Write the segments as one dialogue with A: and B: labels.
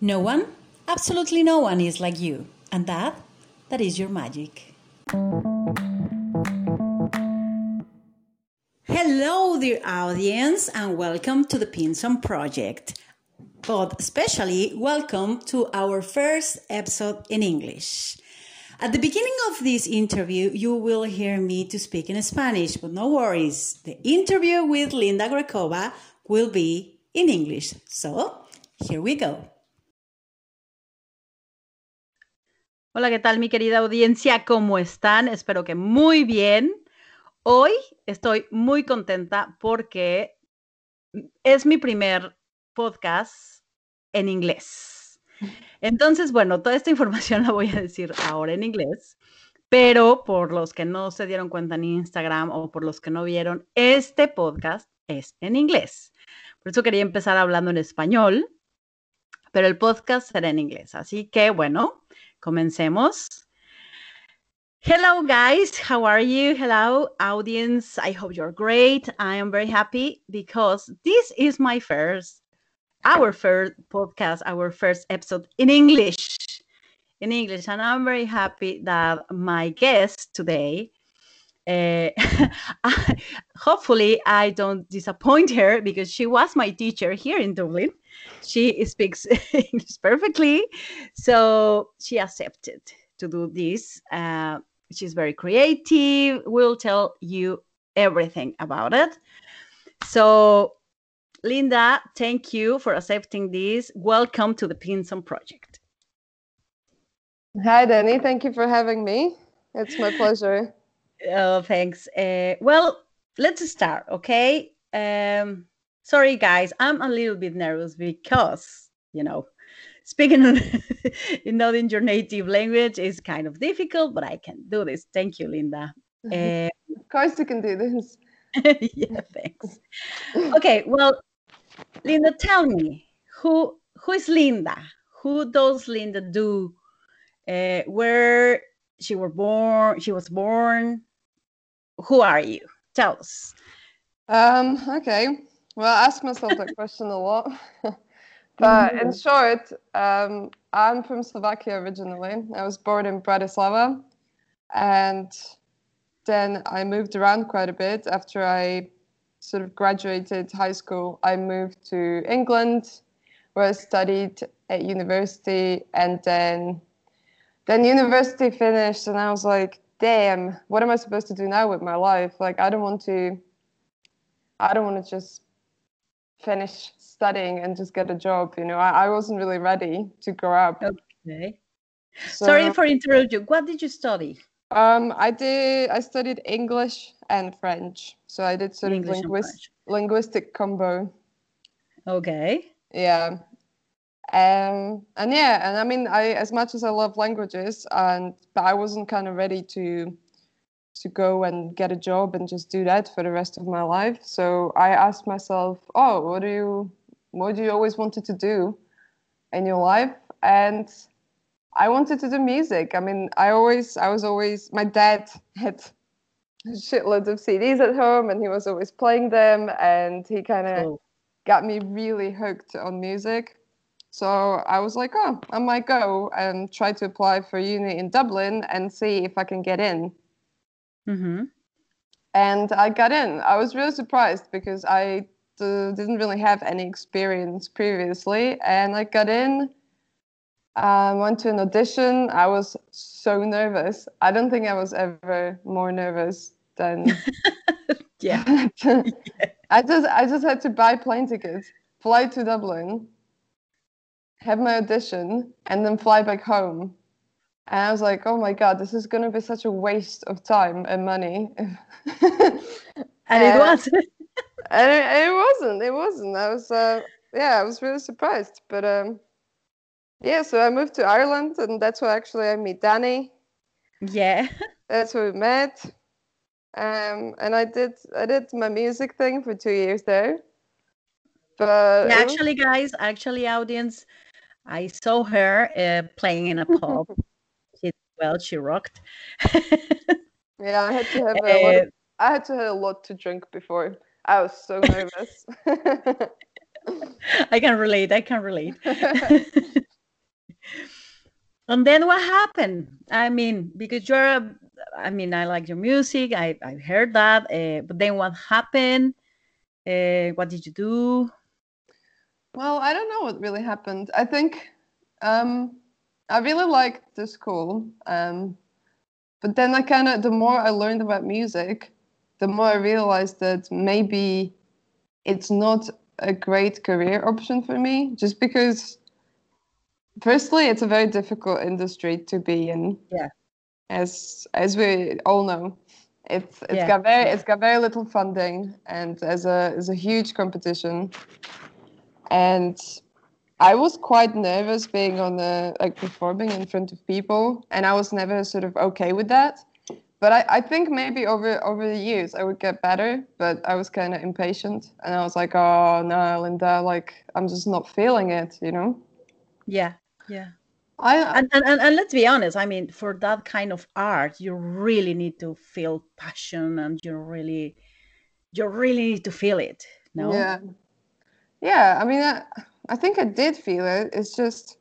A: No one, absolutely no one is like you. And that, that is your magic. Hello, dear audience, and welcome to the Pinson Project. But especially welcome to our first episode in English. At the beginning of this interview, you will hear me to speak in Spanish, but no worries. The interview with Linda Grecova will be in English. So, here we go.
B: Hola, ¿qué tal mi querida audiencia? ¿Cómo están? Espero que muy bien. Hoy estoy muy contenta porque es mi primer podcast en inglés. Entonces, bueno, toda esta información la voy a decir ahora en inglés, pero por los que no se dieron cuenta en Instagram o por los que no vieron, este podcast es en inglés. Por eso quería empezar hablando en español, pero el podcast será en inglés. Así que, bueno, comencemos. Hello, guys. How are you? Hello, audience. I hope you're great. I am very happy because this is my first, our first podcast, our first episode in English. In English. And I'm very happy that my guest today, uh, hopefully, I don't disappoint her because she was my teacher here in Dublin. She speaks English perfectly. So she accepted to do this. Uh, she's very creative We'll tell you everything about it so linda thank you for accepting this welcome to the pinson project
C: hi danny thank you for having me it's my pleasure
B: oh thanks uh, well let's start okay um sorry guys i'm a little bit nervous because you know speaking in not in your native language is kind of difficult, but I can do this. Thank you, Linda.
C: Uh, of course, you can do this.
B: yeah, thanks. Okay, well, Linda, tell me who who is Linda? Who does Linda do? Uh, where she was born? She was born. Who are you? Tell us.
C: Um. Okay. Well, I ask myself that question a lot. But in short, um, I'm from Slovakia originally. I was born in Bratislava, and then I moved around quite a bit. After I sort of graduated high school, I moved to England, where I studied at university, and then then university finished, and I was like, "Damn, what am I supposed to do now with my life? Like, I don't want to. I don't want to just finish studying and just get a job. You know, I, I wasn't really ready to grow up.
B: Okay. So, Sorry for interrupting. What did you study?
C: Um, I did. I studied English and French. So I did sort English of linguist, linguistic combo.
B: Okay.
C: Yeah. Um, and yeah, and I mean, I as much as I love languages, and but I wasn't kind of ready to to go and get a job and just do that for the rest of my life. So I asked myself, oh, what do you what do you always wanted to do in your life? And I wanted to do music. I mean, I always, I was always, my dad had shitloads of CDs at home and he was always playing them and he kind of got me really hooked on music. So I was like, oh, I might go and try to apply for uni in Dublin and see if I can get in.
B: Mm-hmm.
C: And I got in. I was really surprised because I uh, didn't really have any experience previously, and I got in. Um, went to an audition. I was so nervous. I don't think I was ever more nervous than.
B: yeah.
C: I just I just had to buy plane tickets, fly to Dublin, have my audition, and then fly back home. And I was like, oh my god, this is gonna be such a waste of time and money.
B: and, and it was
C: and it, it, wasn't. It wasn't. I was, uh, yeah, I was really surprised. But um, yeah, so I moved to Ireland, and that's where actually I met Danny.
B: Yeah,
C: that's where we met. Um, and I did I did my music thing for two years there. But
B: yeah, actually, guys, actually, audience, I saw her uh, playing in a pub. she, well, she rocked.
C: yeah, I had to have a lot. Of, uh, I had to have a lot to drink before. I was so nervous.
B: I can relate. I can relate. And then what happened? I mean, because you're, a, I mean, I like your music. I I heard that. Uh, but then what happened? Uh, what did you do?
C: Well, I don't know what really happened. I think um, I really liked the school, um, but then I kind of the more I learned about music, the more I realized that maybe it's not a great career option for me, just because. Firstly, it's a very difficult industry to be in.
B: Yeah.
C: As as we all know, it's it's
B: Yeah.
C: got very it's got very little funding and as a as a huge competition and I was quite nervous being on the like performing in front of people, and I was never sort of okay with that. But I, I think maybe over over the years I would get better. But I was kind of impatient, and I was like, oh no, Linda, like I'm just not feeling it, you know.
B: Yeah, yeah.
C: I
B: And, and and and let's be honest. I mean, for that kind of art, you really need to feel passion, and you really, you really need to feel it. No.
C: yeah, yeah. I mean, I, I think I did feel it. It's just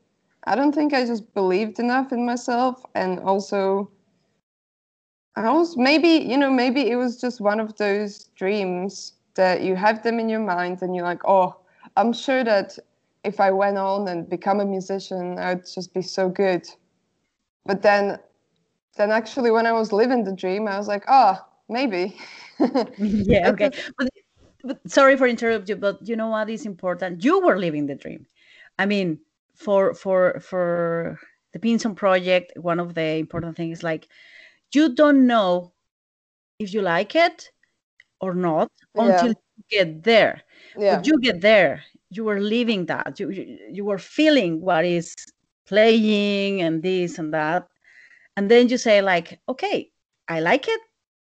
C: I don't think I just believed enough in myself, and also. I was maybe you know maybe it was just one of those dreams that you have them in your mind and you're like oh I'm sure that if I went on and become a musician I'd just be so good but then then actually when I was living the dream I was like oh maybe
B: yeah. Okay. But, but sorry for interrupt you, but you know what is important? You were living the dream. I mean, for for for the Pinson project, one of the important things is like you don't know if you like it or not
C: Yeah.
B: until you get there.
C: yeah
B: But you get there, you were living that. You, you you were feeling what is playing and this and that, and then you say like, okay, I like it,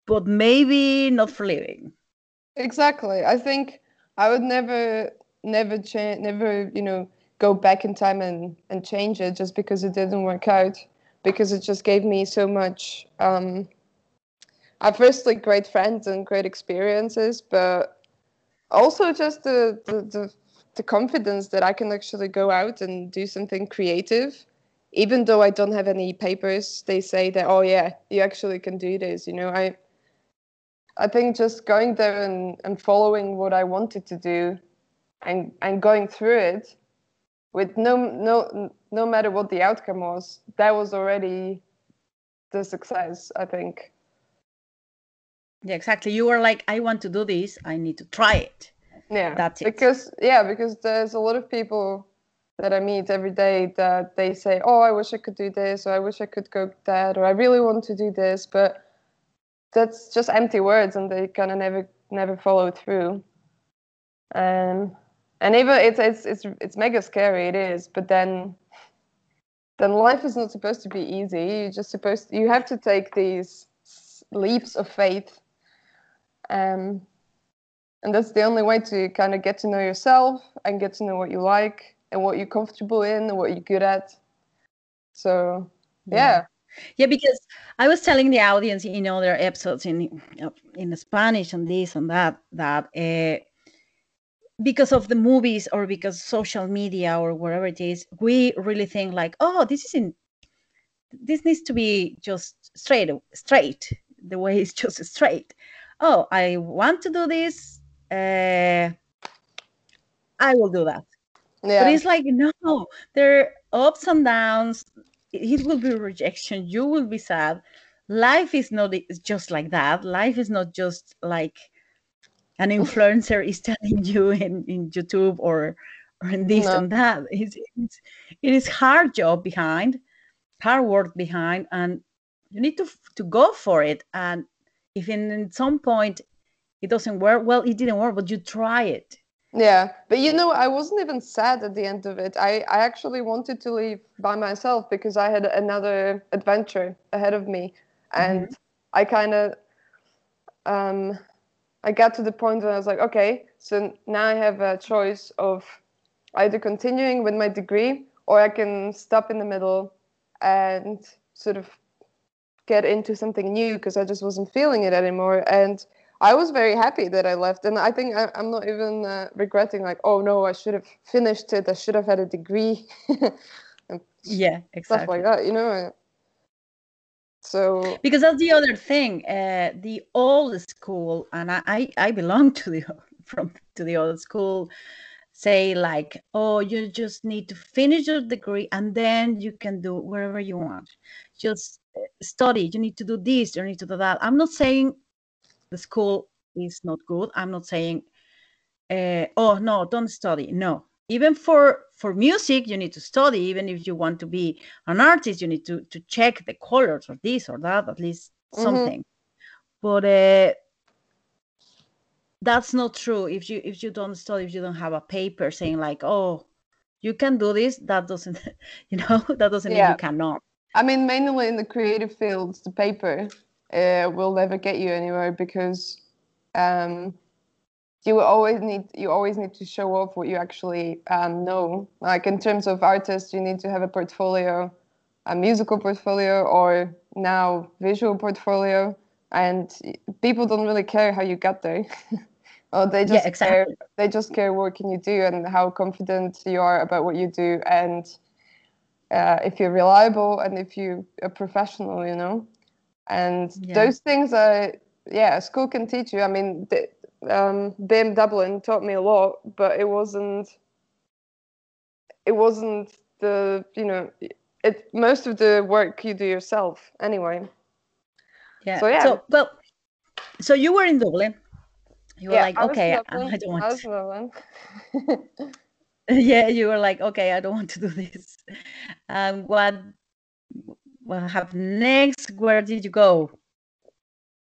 B: but maybe not for living.
C: Exactly. I think I would never, never change, never, you know, go back in time and and change it just because it didn't work out, because it just gave me so much. Um, firstly great friends and great experiences, but also just the the the, the confidence that I can actually go out and do something creative. Even though I don't have any papers, they say that oh yeah, you actually can do this. You know, I I think just going there and, and following what I wanted to do and and going through it with no no no matter what the outcome was, that was already the success, I think.
B: Yeah, exactly. You were like, I want to do this. I need to try it.
C: Yeah.
B: That's it.
C: Because yeah, because there's a lot of people that I meet every day that they say, "Oh, I wish I could do this," or "I wish I could go that," or "I really want to do this," but that's just empty words, and they kind of never never follow through. Um, and even it's it's it's it's mega scary. It is, but then then life is not supposed to be easy. You're just supposed you have to take these leaps of faith. Um, and that's the only way to kind of get to know yourself and get to know what you like and what you're comfortable in and what you're good at. So yeah,
B: Yeah, because I was telling the audience in other episodes in uh, in Spanish and this and that that uh, because of the movies or because social media or wherever it is, we really think like, oh, this isn't. This needs to be just straight, straight. The way it's just straight. Oh, I want to do this. Uh, I will do that.
C: yeah,
B: But it's like, no, there are ups and downs. It will be rejection. You will be sad. Life is not just like that. Life is not just like an influencer is telling you in, in YouTube or or in this
C: No.
B: and that. It's, it's it is hard job behind, hard work behind, and you need to to go for it. And if in, in some point it doesn't work, well, it didn't work, but you try it.
C: Yeah. But you know, I wasn't even sad at the end of it. I, I actually wanted to leave by myself because I had another adventure ahead of me. And I kind of, um, I got to the point where I was like, okay, so now I have a choice of either continuing with my degree or I can stop in the middle and sort of get into something new because I just wasn't feeling it anymore. And I was very happy that I left. And I think I, I'm not even uh, regretting, like, oh no, I should have finished it. I should have had a degree.
B: Yeah,
C: stuff
B: exactly.
C: like that. You know. So
B: Because that's the other thing. Uh, the old school, and I, I, I belong to the from to the old school, say like, oh, you just need to finish your degree and then you can do wherever you want. Just uh, study. You need to do this. You need to do that. I'm not saying the school is not good. I'm not saying, uh, oh no, don't study. No, even for for music you need to study. Even if you want to be an artist you need to to check the colors or this or that at least
C: Mhm.
B: something. But uh, that's not true. If you if you don't study if you don't have a paper saying like oh you can do this that doesn't you know that doesn't mean you cannot.
C: I mean, mainly in the creative fields, the paper uh, will never get you anywhere because um, you will always need you always need to show off what you actually um, know. Like in terms of artists, you need to have a portfolio, a musical portfolio, or now visual portfolio, and people don't really care how you got there. or they just care
B: exactly.
C: they just care what can you do and how confident you are about what you do and uh, if you're reliable and if you are professional you know and
B: Yeah.
C: those things are yeah school can teach you i mean the, um, BIMM dublin taught me a lot but it wasn't it wasn't the you know it most of the work you do yourself anyway
B: yeah
C: So, yeah.
B: so well so you were in dublin you were like
C: I
B: okay
C: Dublin.
B: I don't
C: I
B: want.
C: Dublin.
B: yeah you were like okay i don't want to do this um what what happened next where did you go?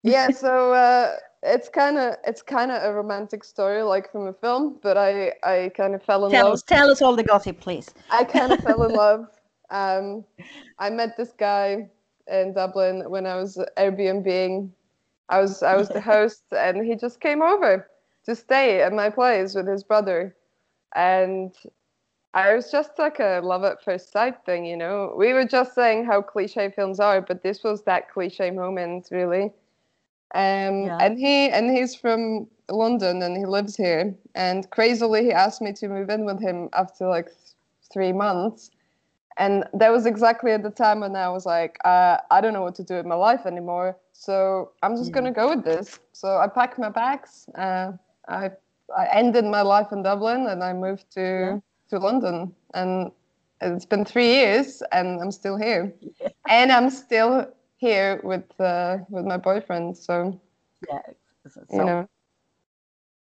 C: Yeah so uh, it's kind of it's kind of a romantic story like from a film but i i kind of fell in
B: tell
C: love.
B: us tell us all the gossip please.
C: I kind of fell in love. Um i met this guy in dublin when i was airbnbing. I was i was the host and he just came over to stay at my place with his brother. And I was just like a love at first sight thing, you know. We were just saying how cliche films are, but this was that cliche moment, really. Um,
B: Yeah.
C: and he and he's from London and he lives here. And crazily, he asked me to move in with him after like th- three months. And that was exactly at the time when I was like, uh, I don't know what to do with my life anymore. So I'm just
B: Yeah.
C: gonna go with this. So I packed my bags. Uh, I I ended my life in Dublin and I moved to
B: Yeah.
C: To London. And it's been three years and I'm still here. And I'm still here with uh, with my boyfriend. So
B: yeah so,
C: you know.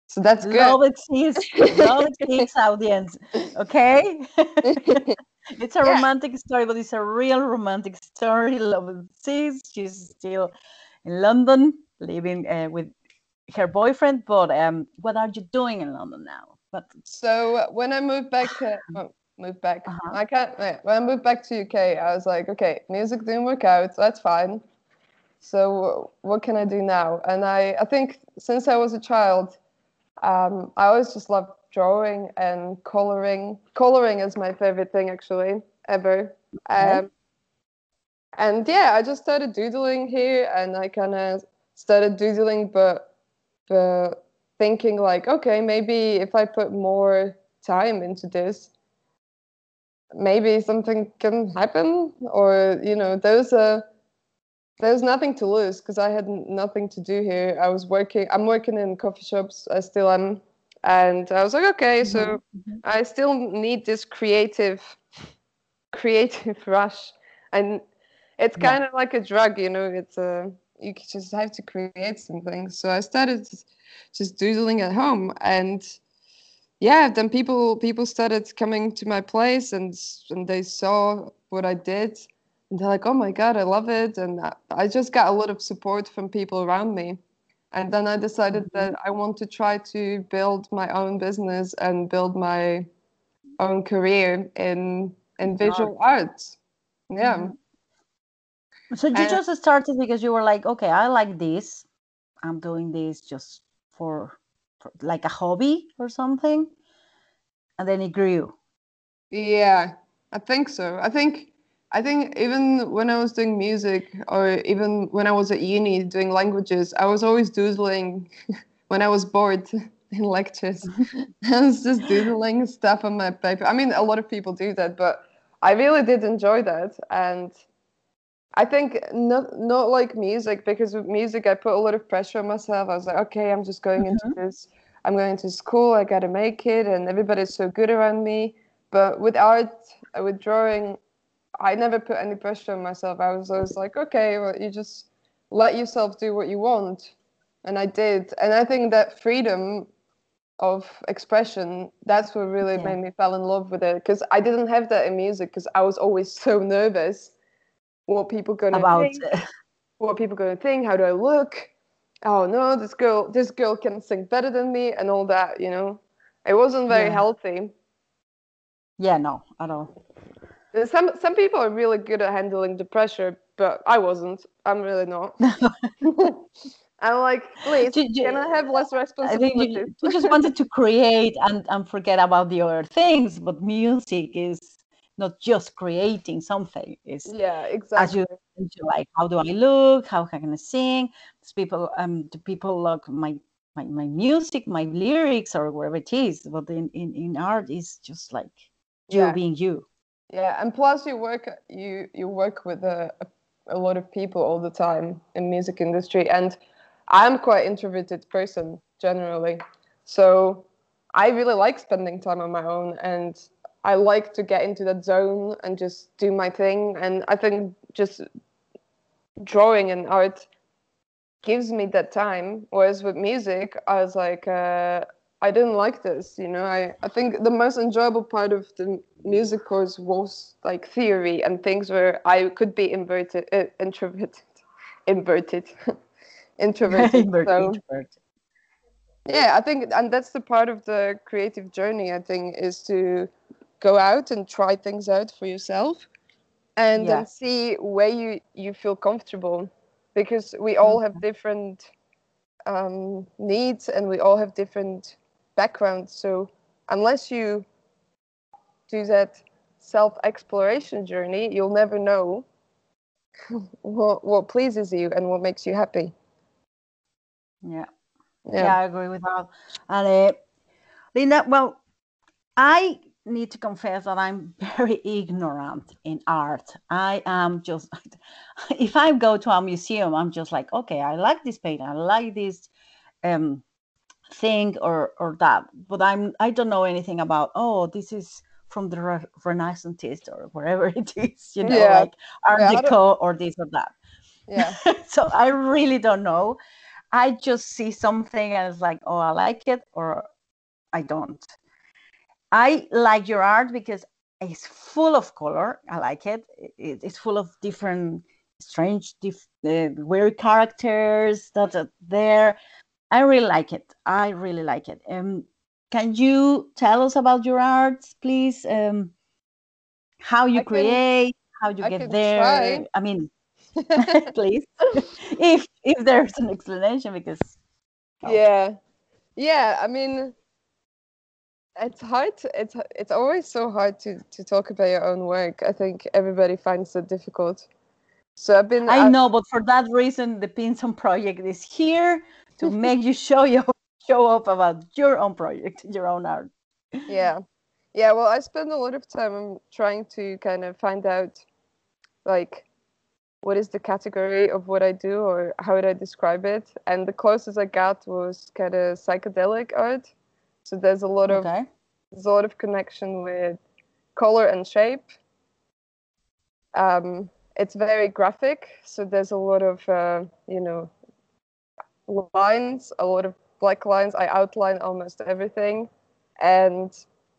C: So that's good.
B: love exists love exists audience okay it's a
C: Yeah.
B: romantic story but it's a real romantic story love exists she's still in london living uh, with her boyfriend but um what are you doing in london now but
C: So when I moved back, uh, oh, moved back.
B: Uh-huh.
C: I can't. When I moved back to UK, I was like, okay, music didn't work out. That's fine. So what can I do now? And I, I think since I was a child, um, I always just loved drawing and coloring. Coloring is my favorite thing actually ever.
B: Okay.
C: Um, and yeah, I just started doodling here, and I kind of started doodling, but but thinking like, okay, maybe if I put more time into this, maybe something can happen, or you know, there's a there's nothing to lose because I had nothing to do here. I was working. I'm working in coffee shops. I still am, and I was like, okay, so
B: Mhm.
C: I still need this creative, creative rush, and it's
B: Yeah.
C: kind of like a drug, you know. It's a you just have to create something. So I started just doodling at home, and yeah, then people people started coming to my place, and and they saw what I did, and they're like, oh my god, I love it, and I- I just got a lot of support from people around me. And then I decided that I want to try to build my own business and build my own career in in visual arts. Yeah.
B: Mhm. So you
C: Uh,
B: just started because you were like okay i like this i'm doing this just for, for like a hobby or something and then it grew
C: Yeah, I think so. I think I think even when I was doing music or even when I was at uni doing languages, I was always doodling when I was bored in lectures. I was just doodling stuff on my paper. I mean, a lot of people do that, but I really did enjoy that, and I think not not like music because with music I put a lot of pressure on myself. I was like, okay, I'm just going
B: Mm-hmm.
C: into this. I'm going to school. I got to make it, and everybody's so good around me. But with art, uh, with drawing, I never put any pressure on myself. I was always like, okay, well, you just let yourself do what you want, and I did. And I think that freedom of expression that's what really
B: Yeah.
C: made me fall in love with it because I didn't have that in music because I was always so nervous what people gonna
B: About
C: think what people going to think how do i look? Oh no this girl this girl can sing better than me and all that you know? It wasn't very
B: Yeah.
C: healthy.
B: Yeah, no, at all.
C: Uh, some some people are really good at handling the pressure but i wasn't. I'm really not. I'm like please
B: do-
C: can i have less
B: I think
C: responsibility
B: you, you just wanted to create and, and forget about the other things, but music is not just creating something. It's
C: yeah
B: as
C: exactly
B: you into like how do I look? How can I sing? People um do people like my my, my music, my lyrics or whatever it is? But in, in, in art is just like you
C: Yeah.
B: being you.
C: Yeah, and plus you work you you work with a, a, a lot of people all the time in music industry, and I'm quite introverted person generally, so I really like spending time on my own, and I like to get into that zone and just do my thing, and I think just drawing and art gives me that time. Whereas with music, I was like, uh, I didn't like this. You know, I, I think the most enjoyable part of the music course was like theory and things where I could be inverted, uh, introverted, inverted, introverted.
B: Invert-
C: so
B: introvert.
C: yeah, I think, and that's the part of the creative journey. I think is to go out and try things out for yourself, and
B: Yeah.
C: then see where you you feel comfortable, because we all have different um, needs and we all have different backgrounds. So unless you do that self exploration journey, you'll never know what what pleases you and what makes you happy.
B: Yeah.
C: Yeah.
B: Yeah, I agree with that. And uh, Linda, well, I need to confess that I'm very ignorant in art. I am just, if I go to a museum, I'm just like, okay, I like this painting, I like this um, thing or or that, but I'm I don't know anything about. Oh, this is from the Re- Renaissance or wherever it is, you know,
C: Yeah.
B: like Art
C: Yeah,
B: Deco or this or that
C: Yeah.
B: so I really don't know. I just see something and it's like, oh, I like it or I don't. I like your art because it's full of color. I like it. It- it's full of different, strange, dif- uh, weird characters that are there. I really like it. I really like it. Um, can you tell us about your art, please? Um, how you
C: I can-
B: create, how you
C: I
B: get there.
C: try.
B: I mean, please if if there's an explanation because Oh.
C: yeah yeah i mean it's hard to, it's it's always so hard to to talk about your own work. I think everybody finds it difficult. So i've been
B: i know but for that reason the pinson project is here to make you show you show up about your own project your own art.
C: Yeah. Yeah well i spend a lot of time trying to kind of find out like what is the category of what i do or how would i describe it. And the closest i got was kind of psychedelic art so there's a lot of
B: okay
C: a lot of connection with color and shape. Um, it's very graphic, so there's a lot of uh, you know lines, a lot of black lines. I outline almost everything, and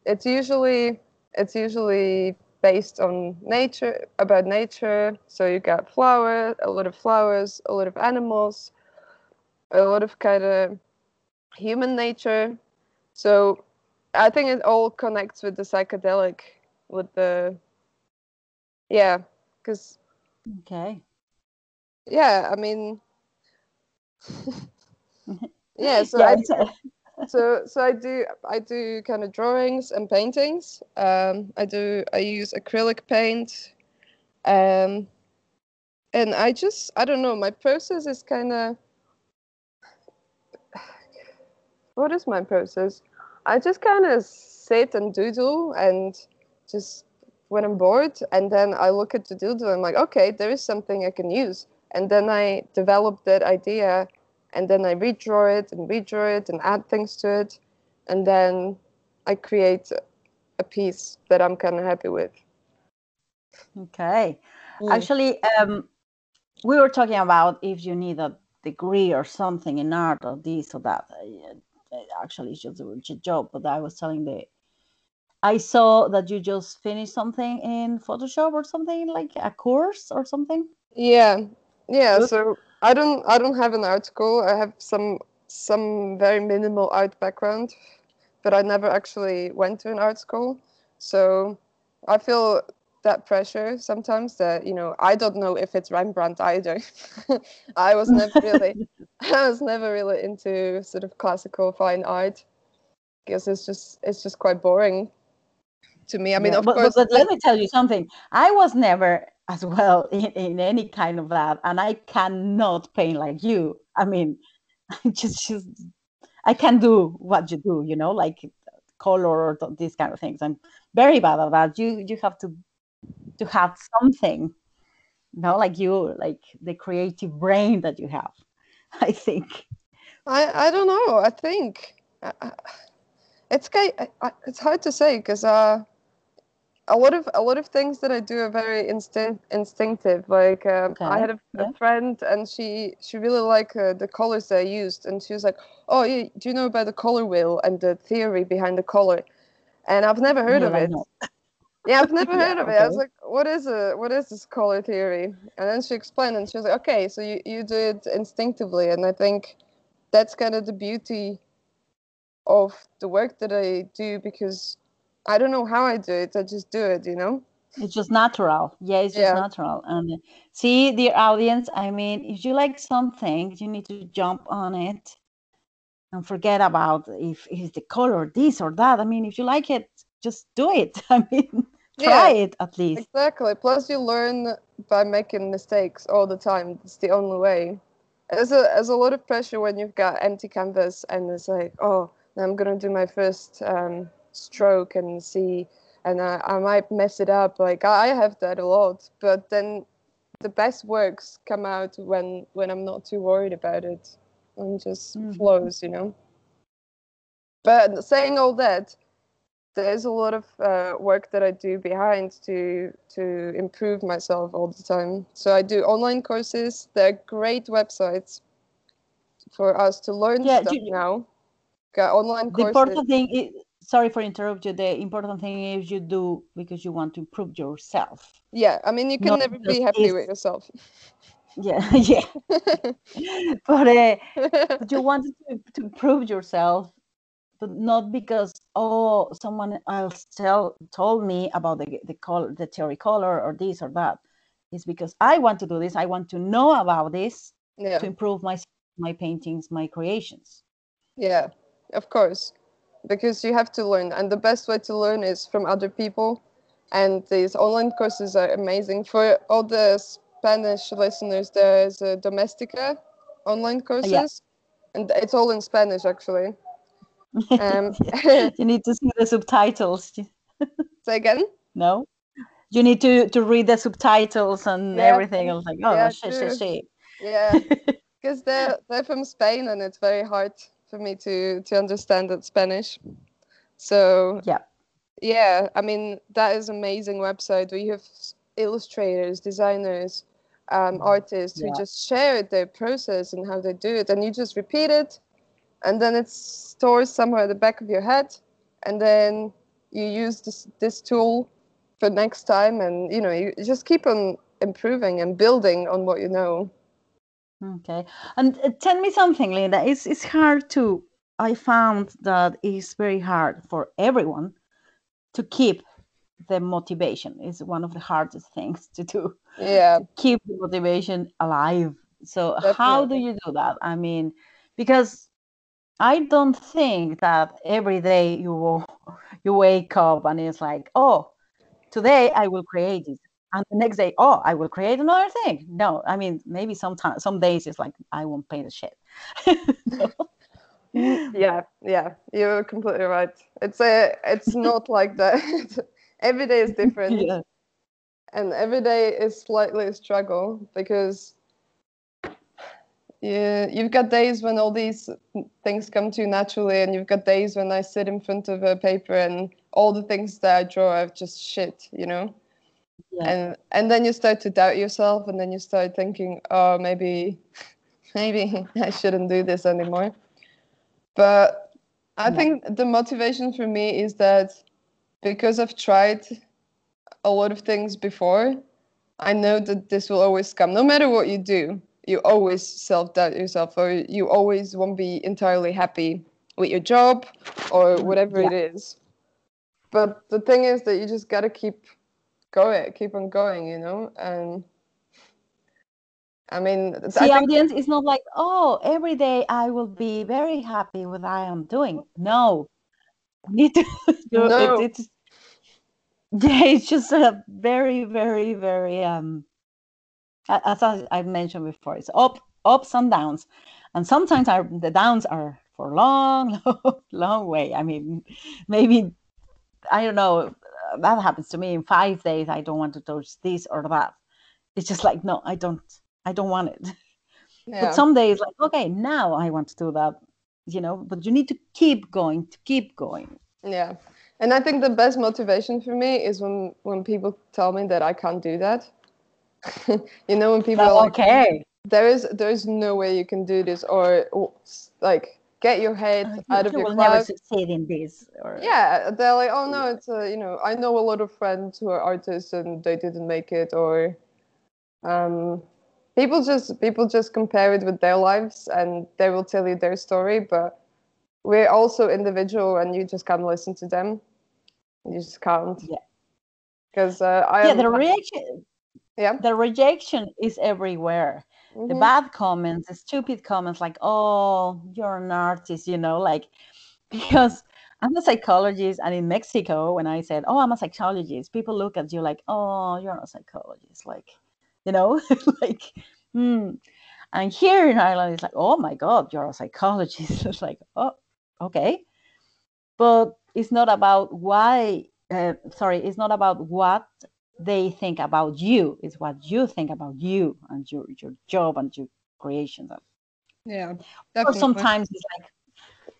C: it's usually it's usually based on nature about nature. So you got flowers, a lot of flowers, a lot of animals, a lot of kind of human nature. So I think it all connects with the psychedelic, with the yeah, because
B: okay
C: yeah, I mean, yeah. So
B: yeah
C: I so so I do I do kind of drawings and paintings. Um, I do I use acrylic paint, um, and I just I don't know. My process is kind of what is my process? I just kind of sit and doodle and just when I'm bored, and then I look at the doodle and I'm like, okay, there is something I can use, and then I develop that idea, and then I redraw it and redraw it and add things to it, and then I create a piece that I'm kind of happy with.
B: Okay.
C: Mm.
B: Actually, um, we were talking about if you need a degree or something in art or this or that. Uh, Actually, it's just a job, but I was telling the. I saw that you just finished something in Photoshop or something like a course or something.
C: Yeah, yeah.
B: Good.
C: So I don't, I don't have an art school. I have some, some very minimal art background, but I never actually went to an art school. So I feel that pressure sometimes that you know I don't know if it's Rembrandt either. I was never really, I was never really into sort of classical fine art because it's just, it's just quite boring to me. I mean,
B: Yeah,
C: of
B: but,
C: course,
B: but, but let me tell you something. I was never as well in, in any kind of that, and I cannot paint like you. I mean, I just, just I can do what you do, you know, like color or kind of things. I'm very bad at that. You you have to to have something, you know, like you, like the creative brain that you have. I think.
C: I, I don't know. I think I, I- it's I, I- it's hard to say because uh, a lot of a lot of things that I do are very instinct instinctive. Like um, I had a,
B: yeah.
C: a friend and she she really liked uh, the colors that I used, and she was like, "Oh, yeah, do you know about the color wheel and the theory behind the color?" And I've never heard of
B: like,
C: it. Yeah, I've never
B: Yeah,
C: heard of it. I was like, "What is it? What is this color theory?" And then she explained, and she was like, "Okay, so you you do it instinctively," and I think that's kind of the beauty of the work that I do because I don't know how I do it. I just do it, you know.
B: It's just natural. Yeah, it's just
C: Yeah.
B: natural. And see, dear audience, I mean, if you like something, you need to jump on it and forget about if it's the color, this or that. I mean, if you like it, just do it. I mean, try it at least.
C: Exactly. Plus, you learn by making mistakes all the time. It's the only way. There's a there's a lot of pressure when you've got empty canvas and it's like, oh, I'm gonna do my first um, stroke and see, and I, I might mess it up. Like I have that a lot, but then the best works come out when when I'm not too worried about it and just
B: Mhm.
C: flows, you know. But saying all that, there's a lot of uh, work that I do behind to to improve myself all the time. So I do online courses. They're great websites for us to learn
B: Yeah,
C: stuff
B: you-
C: now. Got online
B: The
C: courses.
B: important thing is, sorry for interrupt you, the important thing is you do because you want to improve yourself.
C: Yeah, I mean you can
B: not
C: never be happy
B: is-
C: with yourself.
B: Yeah, yeah. but uh, but you wanted to, to improve yourself but not because oh someone else tell told me about the the color the theory color or this or that. It's because i want to do this. I want to know about this
C: yeah,
B: to improve my my paintings my creations.
C: Yeah, of course, because you have to learn, and the best way to learn is from other people. And these online courses are amazing. For all the Spanish listeners. There's a Domestika online courses, and it's all in Spanish actually. Um,
B: you need to see the subtitles.
C: Say again.
B: no? You need to to read the subtitles and
C: Yeah,
B: everything. I was like oh
C: yeah,
B: shit shit shit.
C: Yeah, because they're they're from Spain, and it's very hard for me to to understand that Spanish. So
B: yeah.
C: yeah, I mean that is amazing website where you have illustrators, designers, um, artists who just share their process and how they do it, and you just repeat it, and then it's stored somewhere at the back of your head, and then you use this this tool for next time, and you know you just keep on improving and building on what you know.
B: Okay. And uh, tell me something, Linda. It's it's hard to I found that it's very hard for everyone to keep the motivation. It's one of the hardest things to do.
C: Yeah,
B: Keep the motivation alive. So how do you do that? I mean, because I don't think that every day you you wake up and it's like, oh, today I will create it, and the next day, oh, I will create another thing. No, I mean maybe sometimes some days it's like I won't paint a shit. No?
C: yeah, yeah. You're completely right. It's a, it's not like that. every day is different.
B: Yeah.
C: and every day is slightly a struggle because yeah, you've got days when all these things come to you naturally, and you've got days when I sit in front of a paper and all the things that I draw are just shit, you know.
B: Yeah.
C: And and then you start to doubt yourself, and then you start thinking, oh, maybe, maybe I shouldn't do this anymore. But I
B: Yeah.
C: think the motivation for me is that because I've tried a lot of things before, I know that this will always come. No matter what you do, you always self doubt yourself, or you always won't be entirely happy with your job or whatever it is. But the thing is that you just gotta keep going, keep on going, you know. And I mean, I think-
B: audience, is not like, oh, every day I will be very happy with what I am doing. No, need to do
C: No.
B: it. It's yeah, it's just a very, very, very um. As I, I mentioned before, it's up, ups and downs, and sometimes our the downs are for long, long, long way. I mean, maybe I don't know. That happens to me in five days. I don't want to touch this or that. It's just like no, I don't. I don't want it.
C: yeah.
B: But some days, like, okay, now I want to do that, you know, but you need to keep going, to keep going.
C: Yeah. And I think the best motivation for me is when when people tell me that I can't do that. you know, when people are like,
B: okay.
C: there is there is no way you can do this or, like get your head
B: Uh, you,
C: out of your
B: will never succeed in this. Or,
C: Yeah, they're like, oh no, it's a, you know, I know a lot of friends who are artists and they didn't make it, or um, people just people just compare it with their lives and they will tell you their story, but we're also individual and you just can't listen to them. You just can't.
B: Yeah.
C: Because uh, I
B: yeah, the reaction,
C: yeah.
B: the rejection is everywhere. The
C: mhm,
B: bad comments, the stupid comments, like, oh, you're an artist, you know, like, because I'm a psychologist, and in Mexico, when I said, oh, I'm a psychologist, people look at you like, oh, you're not a psychologist, like, you know, like, hmm. And here in Ireland, it's like, oh my God, you're a psychologist. it's like, oh, okay. But it's not about why, uh, sorry, it's not about what they think about you. It's what you think about you and your, your job and your creations.
C: Yeah.
B: Or sometimes it's like,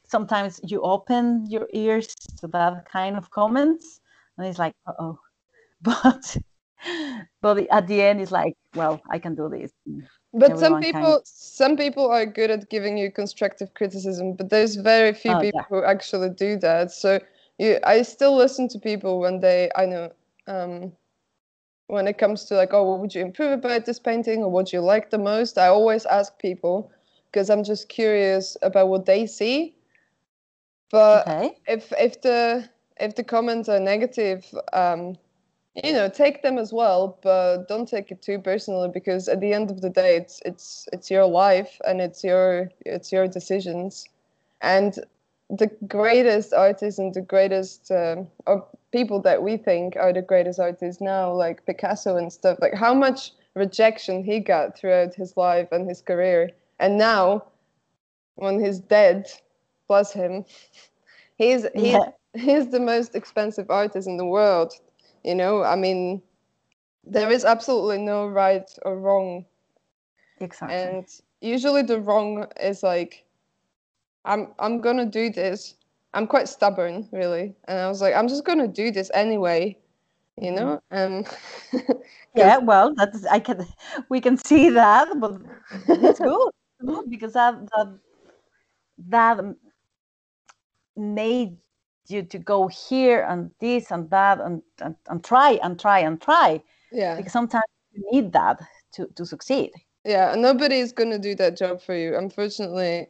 B: sometimes you open your ears to that kind of comments and it's like, oh, but, but at the end, it's like, well, I can do this.
C: But some
B: everyone kind
C: people, some people are good at giving you constructive criticism, but there's very few
B: Oh,
C: people
B: yeah.
C: who actually do that. So you, I still listen to people when they, I know, um, when it comes to like, oh, what would you improve about this painting, or what do you like the most? I always ask people because I'm just curious about what they see. But
B: Okay.
C: if if the if the comments are negative, um, you know, take them as well, but don't take it too personally because at the end of the day, it's it's it's your life and it's your it's your decisions, and the greatest artists and the greatest um, or people that we think are the greatest artists now, like Picasso and stuff, like how much rejection he got throughout his life and his career, and now when he's dead, bless him, he's he's
B: Yeah.
C: he's the most expensive artist in the world. You know, I mean, there is absolutely no right or wrong,
B: Exactly.
C: and usually the wrong is like, I'm I'm gonna do this. I'm quite stubborn, really, and I was like, I'm just gonna do this anyway. You know, um,
B: yeah well that's i can we can see that but it's good because that that that made you to go here and this and that and, and, and try and try and try
C: yeah,
B: because sometimes you need that to, to succeed
C: yeah. and Nobody is gonna do that job for you. Unfortunately,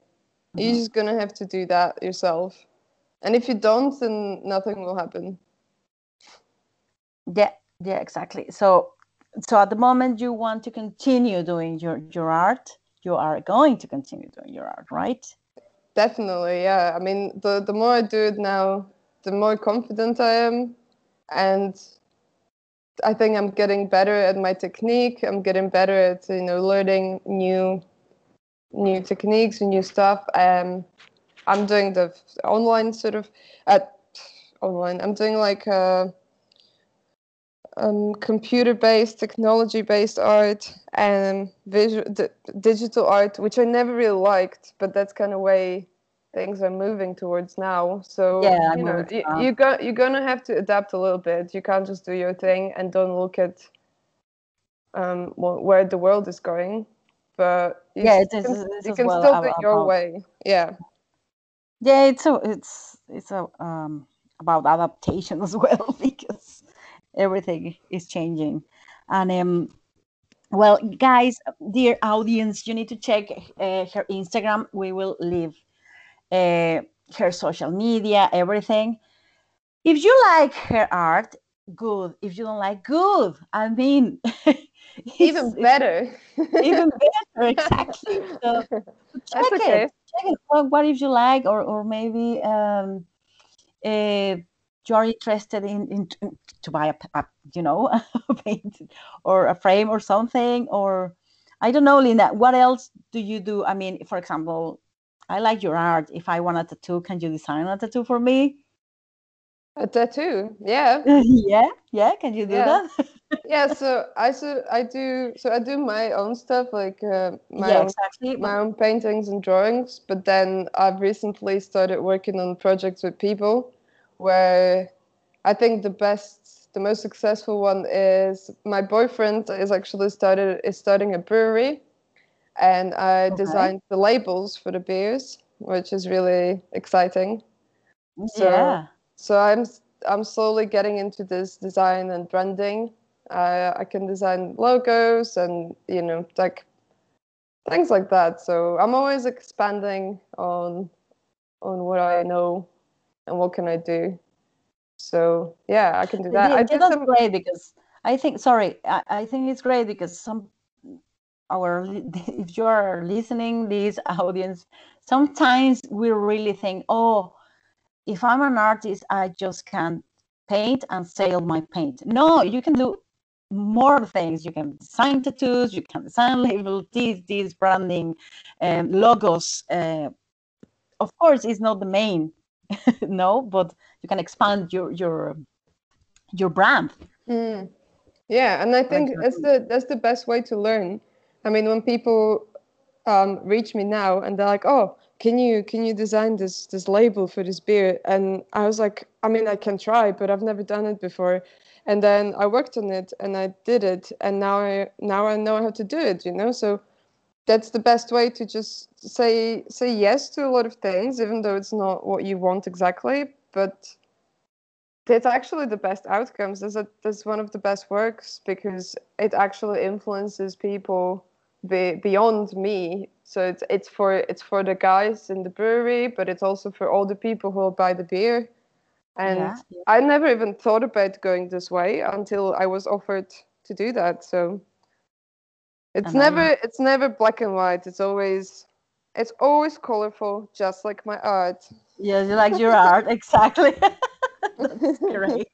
C: you're
B: Mhm.
C: just gonna have to do that yourself. And if you don't, then nothing will happen.
B: yeah yeah exactly so so at the moment you want to continue doing your your art you are going to continue doing your art right
C: Definitely, yeah. I mean, the the more I do it now, the more confident I am, and I think I'm getting better at my technique. I'm getting better at you know learning new new techniques and new stuff. Um, I'm doing the online sort of at online. I'm doing like a, um, computer-based, technology-based art, and visual, d- digital art, which I never really liked, but that's kind of way things are moving towards now. So
B: Yeah,
C: you know, you, you got you're gonna have to adapt a little bit. You can't just do your thing and don't look at um, wh- where the world is going. But you,
B: Yeah,
C: s-
B: it is-
C: can,
B: is
C: you can still do it your way. Yeah.
B: Yeah, it's a, it's it's a, um, about adaptation as well because everything is changing. And um, well, guys, dear audience, you need to check uh, her Instagram. We will leave uh, her social media, everything. If you like her art, good. If you don't like, good. I mean,
C: Even better.
B: even better, exactly. So check
C: okay.
B: it. Check it. What, what if you like, or or maybe um, uh, you're interested in, in in- to buy a, a you know a paint or a frame or something, or I don't know, Linda. What else do you do? I mean, for example, I like your art. If I want a tattoo, can you design a tattoo for me?
C: A tattoo. Yeah.
B: yeah, yeah. Can you do
C: Yeah.
B: that?
C: yeah so i so i do so i do my own stuff like uh, my
B: yeah,
C: own
B: exactly.
C: my own paintings and drawings but then i've recently started working on projects with people where i think the best the most successful one is my boyfriend is actually started is starting a brewery and i
B: Okay.
C: designed the labels for the beers which is really exciting so-
B: yeah.
C: So i'm i'm slowly getting into this design and branding. Uh, i can design logos and you know like things like that. So i'm always expanding on on what i know and what can i do. So yeah i can do that.
B: Yeah,
C: i did
B: that's
C: some
B: great because I think sorry, I, I think it's great because some our if you are listening this audience, sometimes we really think, oh, if I'm an artist, I just can paint and sell my paint. No, you can do more things. You can design tattoos, you can design labels, these, this branding, um, logos. Uh, of course, it's not the main, no, but you can expand your your your brand.
C: Mm. Yeah, and I think that's the that's the best way to learn. I mean, when people um, reach me now and they're like, "Oh, can you can you design this this label for this beer?" and I was like, "I mean, I can try, but I've never done it before." And then I worked on it and I did it, and now I now I know how to do it. You know, so that's the best way to just say say yes to a lot of things, even though it's not what you want exactly, but it's actually the best outcomes. Is this is one of the best works because it actually influences people be, beyond me. So it's it's for it's for the guys in the brewery, but it's also for all the people who will buy the beer. And
B: Yeah, yeah.
C: I never even thought about going this way until I was offered to do that. So it's
B: And
C: never it's never black and white. It's always it's always colorful, just like my art.
B: Yeah, you like your art, exactly. That's great.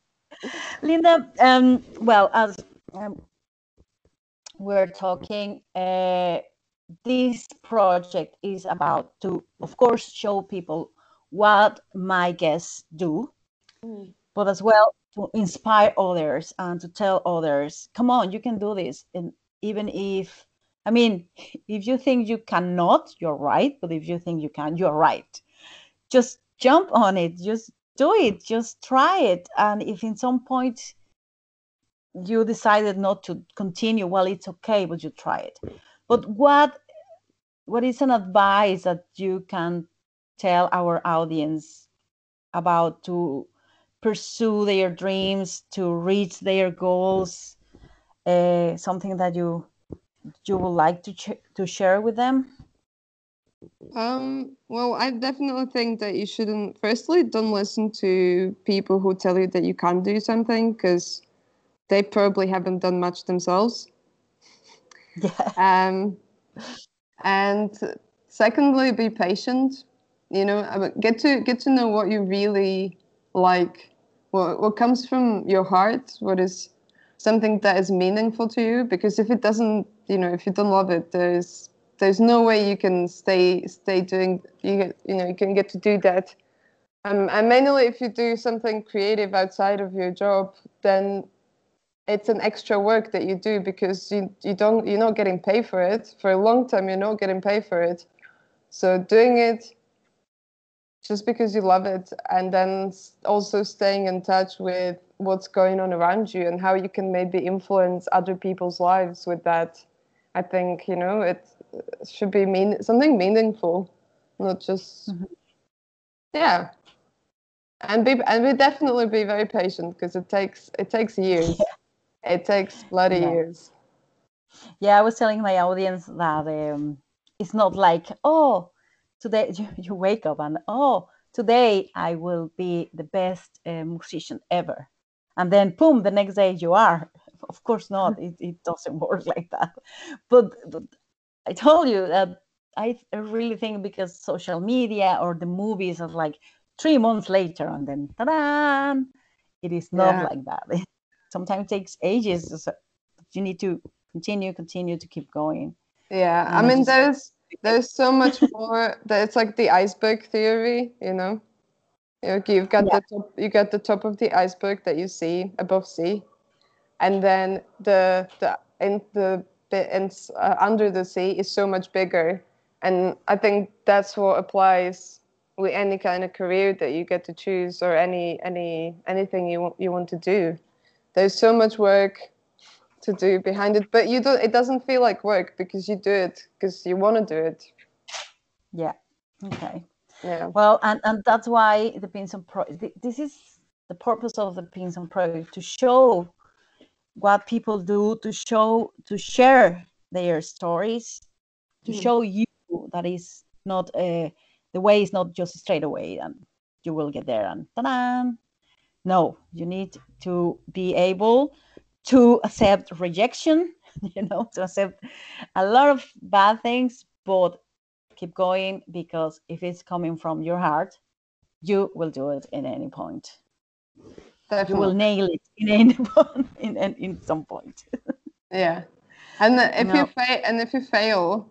B: Linda, um, well, as um, we're talking, uh, this project is about to, of course, show people what my guests do, mm. but as well to inspire others and to tell others, come on, you can do this. And even if, I mean, if you think you cannot, you're right. But if you think you can, you're right. Just jump on it. Just do it. Just try it. And if in some point you decided not to continue, well, it's okay, but you try it. But what what is an advice that you can tell our audience about to pursue their dreams, to reach their goals? Uh, something that you you would like to to share with them?
C: Um, well, I definitely think that you shouldn't, firstly, don't listen to people who tell you that you can't do something because they probably haven't done much themselves.
B: Yeah.
C: Um, and secondly, be patient. You know, get to get to know what you really like, what what comes from your heart, what is something that is meaningful to you. Because if it doesn't, you know, if you don't love it, there's there's no way you can stay stay doing you get, you know you can get to do that. Um, and mainly if you do something creative outside of your job, then it's an extra work that you do because you, you don't you're not getting paid for it for a long time you're not getting paid for it so doing it just because you love it and then also staying in touch with what's going on around you and how you can maybe influence other people's lives with that i think you know it should be mean something meaningful not just mm-hmm. yeah and be and we definitely be very patient because it takes it takes years. it takes bloody yeah. years
B: yeah i was telling my audience that um, it's not like oh today you, you wake up and oh today i will be the best uh, musician ever and then boom the next day you are of course not it, it doesn't work like that but, but i told you that i really think because social media or the movies are like three months later and then ta-da! it is not yeah. like that sometimes takes ages. So you need to continue continue to keep going.
C: Yeah and i mean there's there's so much more that it's like the iceberg theory you know? You've got yeah. the top you got the top of the iceberg that you see above sea and then the the in the bit in, uh, under the sea is so much bigger and i think that's what applies with any kind of career that you get to choose or any any anything you want you want to do there's so much work to do behind it but you don't it doesn't feel like work because you do it because you want to do it
B: yeah okay
C: yeah
B: well and and that's why the Pinson Pro this is the purpose of the Pinson Project to show what people do to show to share their stories to mm. show you that is not a the way is not just straight away and you will get there and ta-da! No you need to be able to accept rejection you know to accept a lot of bad things but keep going because if it's coming from your heart you will do it in any point Definitely. you will nail it in any point in, in, in some point
C: yeah and if no. you fail and if you fail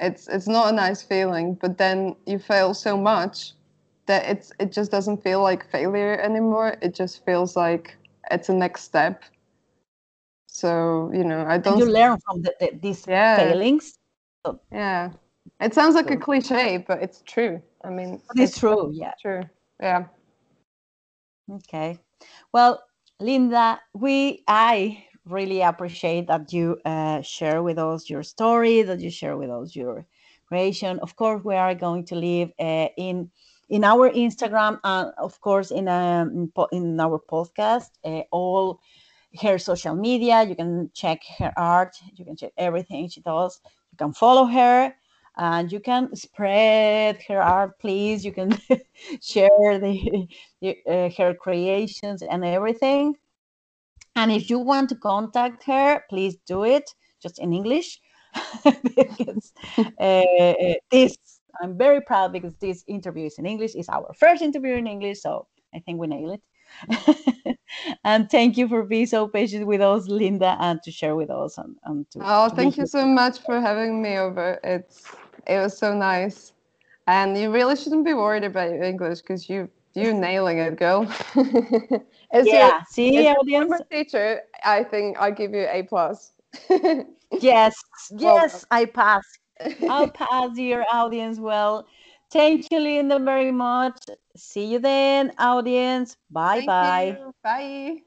C: it's it's not a nice feeling but then you fail so much that it's it just doesn't feel like failure anymore. It just feels like it's a next step. So you know i don't
B: and you learn from the, the, these yeah. failings.
C: Yeah. It sounds like a cliche but it's true. I mean
B: it's, it's true yeah.
C: true. Yeah.
B: Okay. Well linda we i really appreciate that you uh, share with us your story, that you share with us your creation. Of course, we are going to leave uh, in in our Instagram and of course in um, in our podcast uh, all her social media. You can check her art. You can check everything she does. You can follow her and you can spread her art please you can share the, uh, her creations and everything and if you want to contact her, please do it just in English. because uh, this, I'm very proud because this interview is in English. It's our first interview in English, so I think we nail it. and thank you for being so patient with us, Linda, and to share with us. And, and to,
C: oh, to thank you so much for having me over. It's it was so nice, and you really shouldn't be worried about your English because you you're nailing it, girl.
B: as yeah, your, see,
C: as audience. teacher, I think I'll give you a plus.
B: yes, yes, I pass. I'll pass your audience well. Thank you, Linda, very much. See you then, audience. Bye Thank bye.
C: You. Bye.